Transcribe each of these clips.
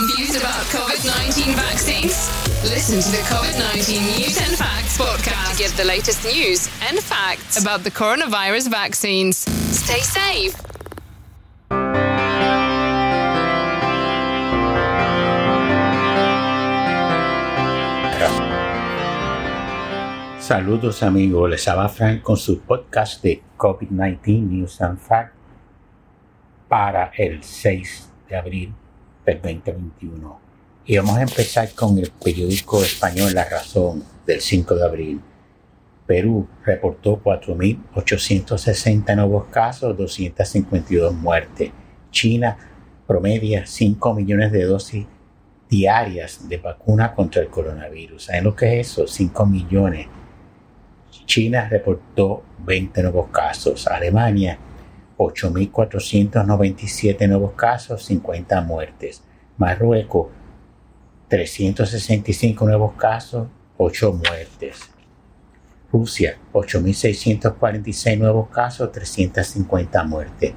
Confused about COVID 19 vaccines? Listen to the COVID 19 News and Facts podcast to get the latest news and facts about the coronavirus vaccines. Stay safe. Saludos amigos, les habla Frank con su podcast de COVID-19 News and Facts para el 6 de abril del 2021. Y vamos a empezar con el periódico español La Razón del 5 de abril. Perú reportó 4.860 nuevos casos, 252 muertes. China promedia 5 millones de dosis diarias de vacuna contra el coronavirus. ¿Saben lo que es eso? 5 millones. China reportó 20 nuevos casos. Alemania 8.497 nuevos casos, 50 muertes. Marruecos, 365 nuevos casos, 8 muertes. Rusia, 8.646 nuevos casos, 350 muertes.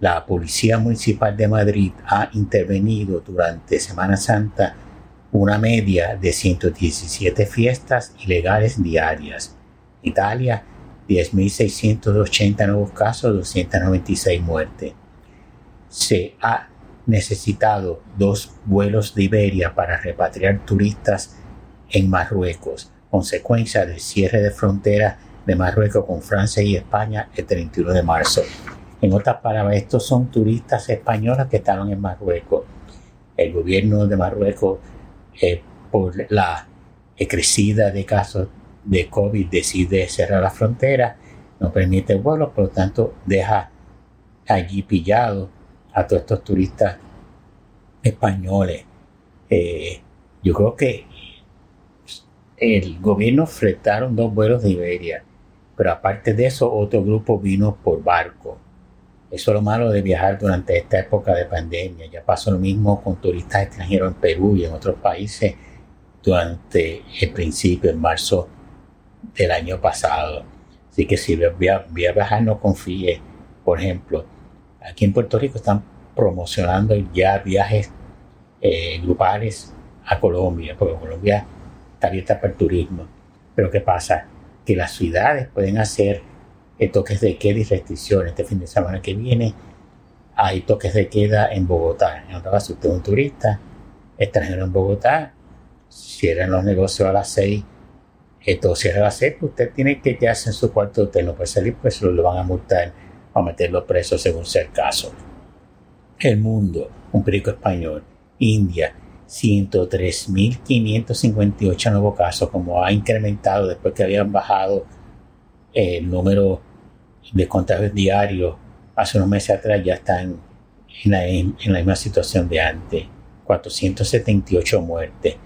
La Policía Municipal de Madrid ha intervenido durante Semana Santa una media de 117 fiestas ilegales diarias. Italia, 10.680 nuevos casos, 296 muertes. Se ha necesitado dos vuelos de Iberia para repatriar turistas en Marruecos, consecuencia del cierre de fronteras de Marruecos con Francia y España el 31 de marzo. En otras palabras, estos son turistas españoles que estaban en Marruecos. El gobierno de Marruecos, eh, por la crecida de casos de COVID decide cerrar la frontera, no permite vuelos, por lo tanto deja allí pillado a todos estos turistas españoles. Eh, yo creo que el gobierno fretaron dos vuelos de Iberia, pero aparte de eso otro grupo vino por barco. Eso es lo malo de viajar durante esta época de pandemia. Ya pasó lo mismo con turistas extranjeros en Perú y en otros países durante el principio, en marzo del año pasado. Así que si voy a, viajar, no confíe. Por ejemplo, aquí en Puerto Rico están promocionando ya viajes eh, grupales a Colombia, porque Colombia está abierta para el turismo. Pero ¿qué pasa? Que las ciudades pueden hacer eh, toques de queda y restricciones. Este fin de semana que viene hay toques de queda en Bogotá. En otra si usted es un turista extranjero en Bogotá, cierran los negocios a las 6 esto cierra la sepa, usted tiene que quedarse en su cuarto hotel, no puede salir, pues lo van a multar o a meterlo preso según sea el caso. El mundo, un periódico español, India, 103.558 nuevos casos, como ha incrementado después que habían bajado el número de contagios diarios hace unos meses atrás, ya están en la misma situación de antes. 478 muertes.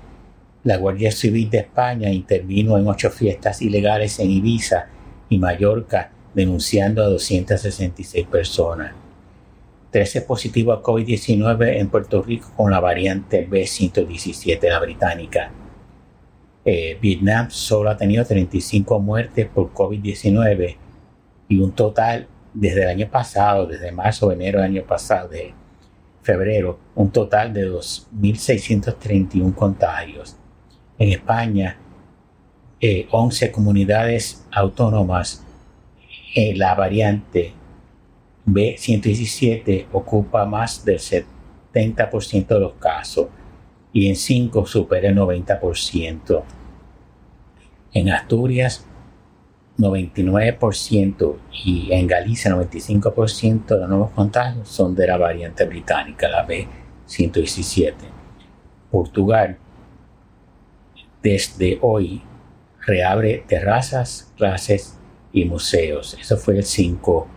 La Guardia Civil de España intervino en ocho fiestas ilegales en Ibiza y Mallorca, denunciando a 266 personas. 13 positivos a COVID-19 en Puerto Rico con la variante B117, la británica. Eh, Vietnam solo ha tenido 35 muertes por COVID-19 y un total desde el año pasado, desde marzo o enero del año pasado, de febrero, un total de 2.631 contagios en España, 11 eh, comunidades autónomas, eh, la variante B117 ocupa más del 70% de los casos y en 5 supera el 90%. En Asturias, 99% y en Galicia 95% de los nuevos contagios son de la variante británica, la B117. Portugal, desde hoy reabre terrazas, clases y museos. Eso fue el 5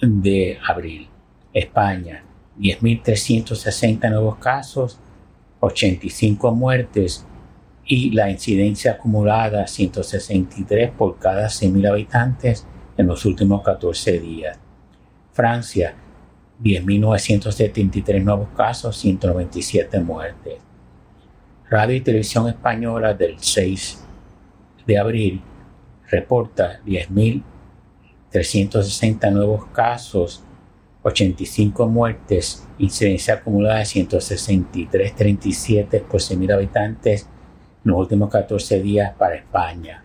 de abril. España, 10.360 nuevos casos, 85 muertes y la incidencia acumulada 163 por cada 100.000 habitantes en los últimos 14 días. Francia, 10.973 nuevos casos, 197 muertes. Radio y Televisión Española del 6 de abril reporta 10.360 nuevos casos 85 muertes, incidencia acumulada de 163.37 por 100.000 habitantes en los últimos 14 días para España.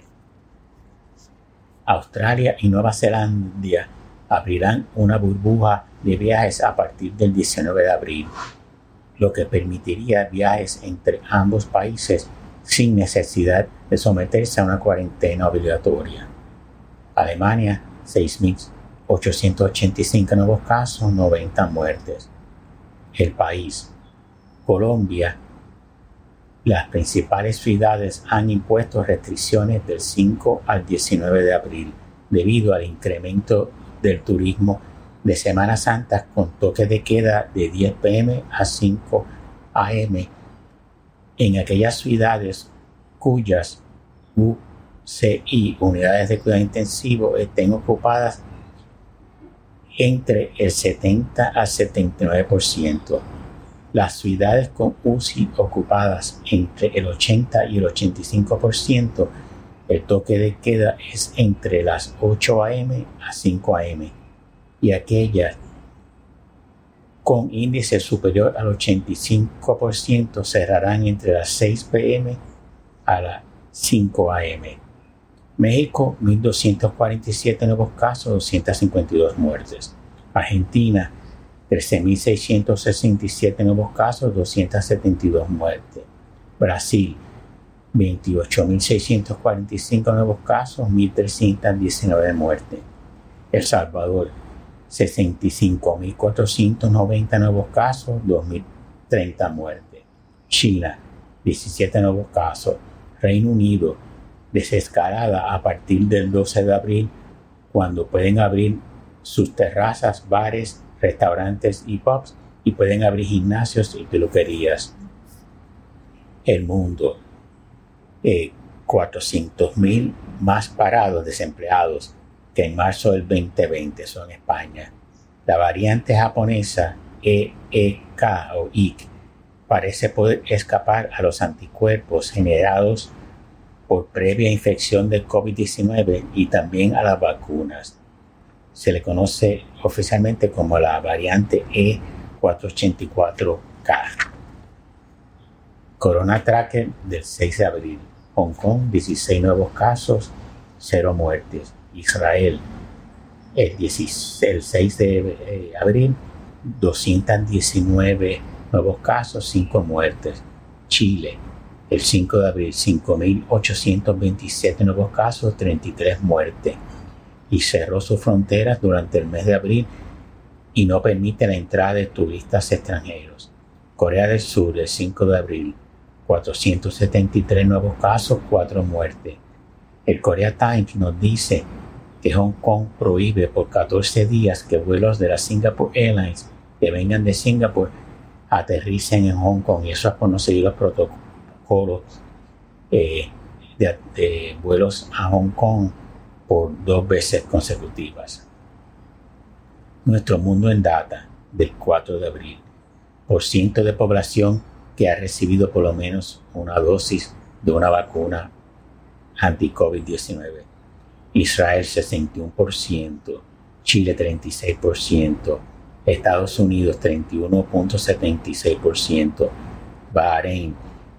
Australia y Nueva Zelanda abrirán una burbuja de viajes a partir del 19 de abril, lo que permitiría viajes entre ambos países sin necesidad de someterse a una cuarentena obligatoria. Alemania, 6.885 nuevos casos, 90 muertes. El país, Colombia, las principales ciudades han impuesto restricciones del 5 al 19 de abril debido al incremento del turismo de Semana Santa con toque de queda de 10 pm a 5 am en aquellas ciudades cuyas UCI, unidades de cuidado intensivo, estén ocupadas entre el 70 al 79%. Las ciudades con UCI ocupadas entre el 80 y el 85%, el toque de queda es entre las 8 a.m. a 5 a.m. Y aquellas con índice superior al 85% cerrarán entre las 6 p.m. a las 5 a.m. México, 1.247 nuevos casos, 252 muertes. Argentina, 13.667 nuevos casos, 272 muertes. Brasil, 28.645 nuevos casos, 1.319 muertes. El Salvador, 65.490 nuevos casos, 2.030 muertes. China, 17 nuevos casos. Reino Unido, desescalada a partir del 12 de abril, cuando pueden abrir sus terrazas, bares, restaurantes y pubs y pueden abrir gimnasios y peluquerías. El mundo. Eh, 400.000 más parados desempleados que en marzo del 2020 son en España. La variante japonesa EEK o IC parece poder escapar a los anticuerpos generados por previa infección de COVID-19 y también a las vacunas se le conoce oficialmente como la variante E484K. Corona Tracker del 6 de abril. Hong Kong, 16 nuevos casos, 0 muertes. Israel, el, 6 de eh, abril, 219 nuevos casos, 5 muertes. Chile, el 5 de abril, 5.827 nuevos casos, 33 muertes y cerró sus fronteras durante el mes de abril y no permite la entrada de turistas extranjeros. Corea del Sur, el 5 de abril, 473 nuevos casos, 4 muertes. El Korea Times nos dice que Hong Kong prohíbe por 14 días que vuelos de la Singapore Airlines que vengan de Singapur aterricen en Hong Kong y eso es por no seguir los protocolos eh, de vuelos a Hong Kong por dos veces consecutivas. Nuestro mundo en data del 4 de abril. Por ciento de población que ha recibido por lo menos una dosis de una vacuna anti-COVID-19. Israel 61%, Chile 36%, Estados Unidos 31.76%, Bahrein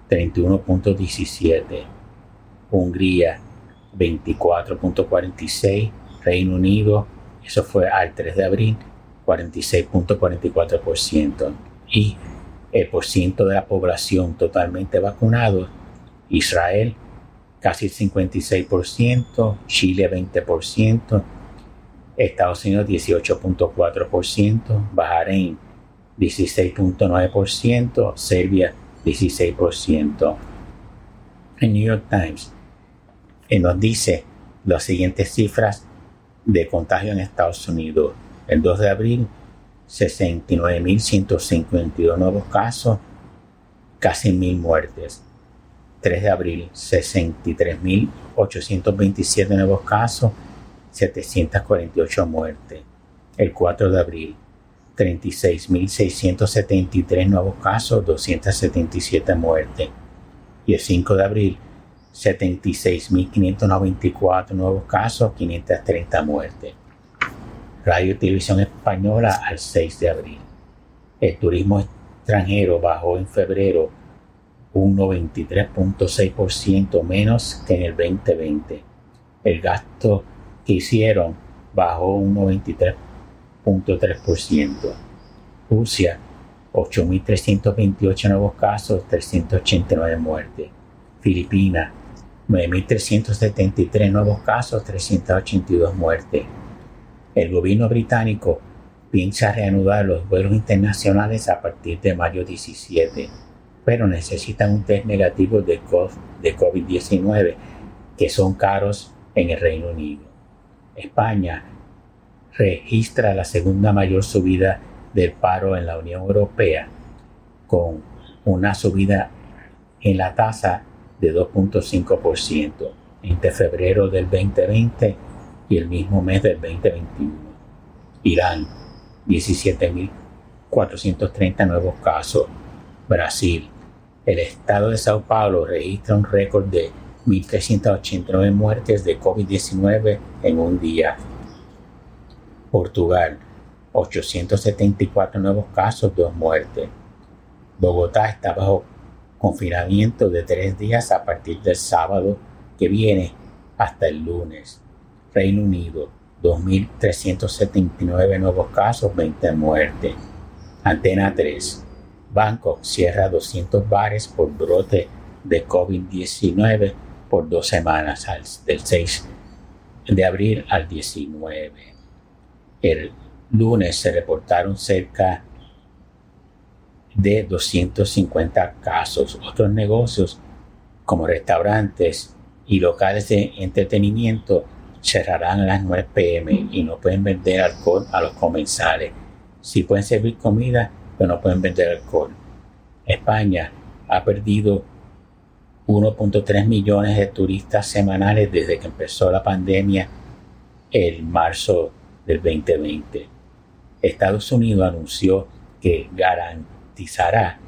31.17%, Hungría 24.46, Reino Unido, eso fue al 3 de abril, 46.44%. Y el por ciento de la población totalmente vacunado, Israel casi el 56%, Chile 20%, Estados Unidos 18.4%, Bahrein 16.9%, Serbia 16%. El New York Times, nos dice las siguientes cifras de contagio en Estados Unidos. El 2 de abril, 69.152 nuevos casos, casi mil muertes. 3 de abril, 63.827 nuevos casos, 748 muertes. El 4 de abril, 36.673 nuevos casos, 277 muertes. Y el 5 de abril, 76.594 nuevos casos, 530 muertes. Radio y Televisión Española al 6 de abril. El turismo extranjero bajó en febrero un 93.6% menos que en el 2020. El gasto que hicieron bajó un 93.3%. Rusia, 8.328 nuevos casos, 389 muertes. Filipinas, 9.373 nuevos casos, 382 muertes. El gobierno británico piensa reanudar los vuelos internacionales a partir de mayo 17, pero necesitan un test negativo de COVID-19 que son caros en el Reino Unido. España registra la segunda mayor subida del paro en la Unión Europea, con una subida en la tasa de 2.5% entre febrero del 2020 y el mismo mes del 2021. Irán, 17.430 nuevos casos. Brasil, el estado de Sao Paulo registra un récord de 1.389 muertes de COVID-19 en un día. Portugal, 874 nuevos casos, dos muertes. Bogotá está bajo confinamiento de tres días a partir del sábado que viene hasta el lunes. Reino Unido, 2.379 nuevos casos, 20 muertes. Antena 3. Bangkok cierra 200 bares por brote de COVID-19 por dos semanas, del 6 de abril al 19. El lunes se reportaron cerca de 250 casos. Otros negocios como restaurantes y locales de entretenimiento cerrarán a las 9 pm y no pueden vender alcohol a los comensales. Sí pueden servir comida, no pueden vender alcohol. España ha perdido 1.3 millones de turistas semanales desde que empezó la pandemia el marzo del 2020. Estados Unidos anunció que garantizará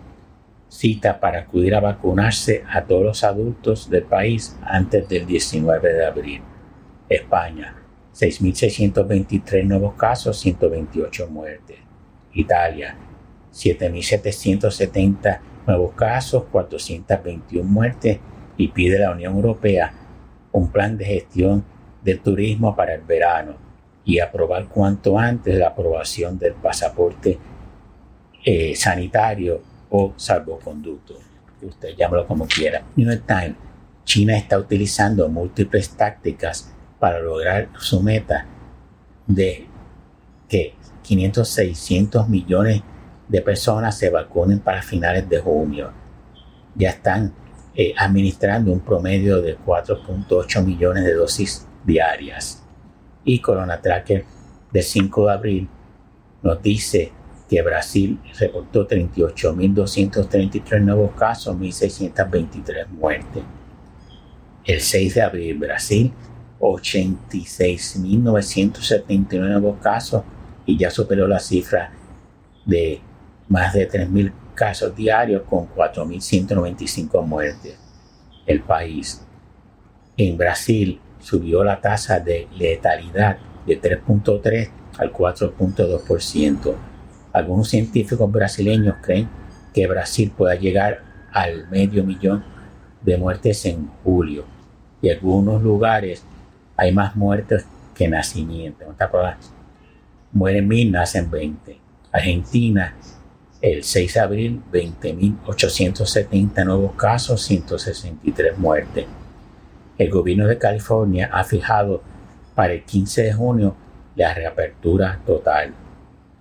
cita para acudir a vacunarse a todos los adultos del país antes del 19 de abril. España, 6.623 nuevos casos, 128 muertes. Italia, 7.770 nuevos casos, 421 muertes y pide a la Unión Europea un plan de gestión del turismo para el verano y aprobar cuanto antes la aprobación del pasaporte eh, sanitario o salvoconducto. Usted llámelo como quiera. New York Times, China está utilizando múltiples tácticas para lograr su meta de que 500, 600 millones de personas se vacunen para finales de junio. Ya están eh, administrando un promedio de 4.8 millones de dosis diarias. Y Corona Tracker de 5 de abril nos dice que Brasil reportó 38.233 nuevos casos, 1.623 muertes. El 6 de abril, Brasil, 86.979 nuevos casos y ya superó la cifra de más de 3.000 casos diarios con 4.195 muertes. El país. En Brasil subió la tasa de letalidad de 3.3 al 4.2%. Algunos científicos brasileños creen que Brasil pueda llegar al medio millón de muertes en julio. Y en algunos lugares hay más muertes que nacimientos. mueren mil, nacen 20. Argentina el 6 de abril, 20.870 nuevos casos, 163 muertes. El gobierno de California ha fijado para el 15 de junio la reapertura total.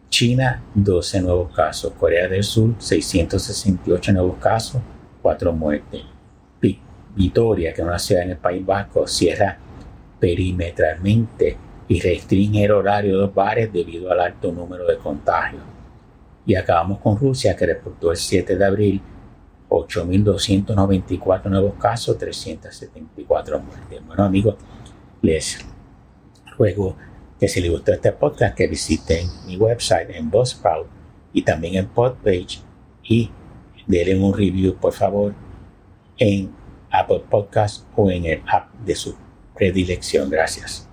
China, 12 nuevos casos. Corea del Sur, 668 nuevos casos, 4 muertes. Vitoria, que es una ciudad en el País Vasco, cierra perimetralmente y restringe el horario de los bares debido al alto número de contagios. Y acabamos con Rusia, que reportó el 7 de abril 8.294 nuevos casos, 374 muertes. Bueno, amigos, les ruego que si les gustó este podcast, que visiten mi website en Buzzsprout y también en Podpage y denle un review, por favor, en Apple Podcast o en el app de su predilección. Gracias.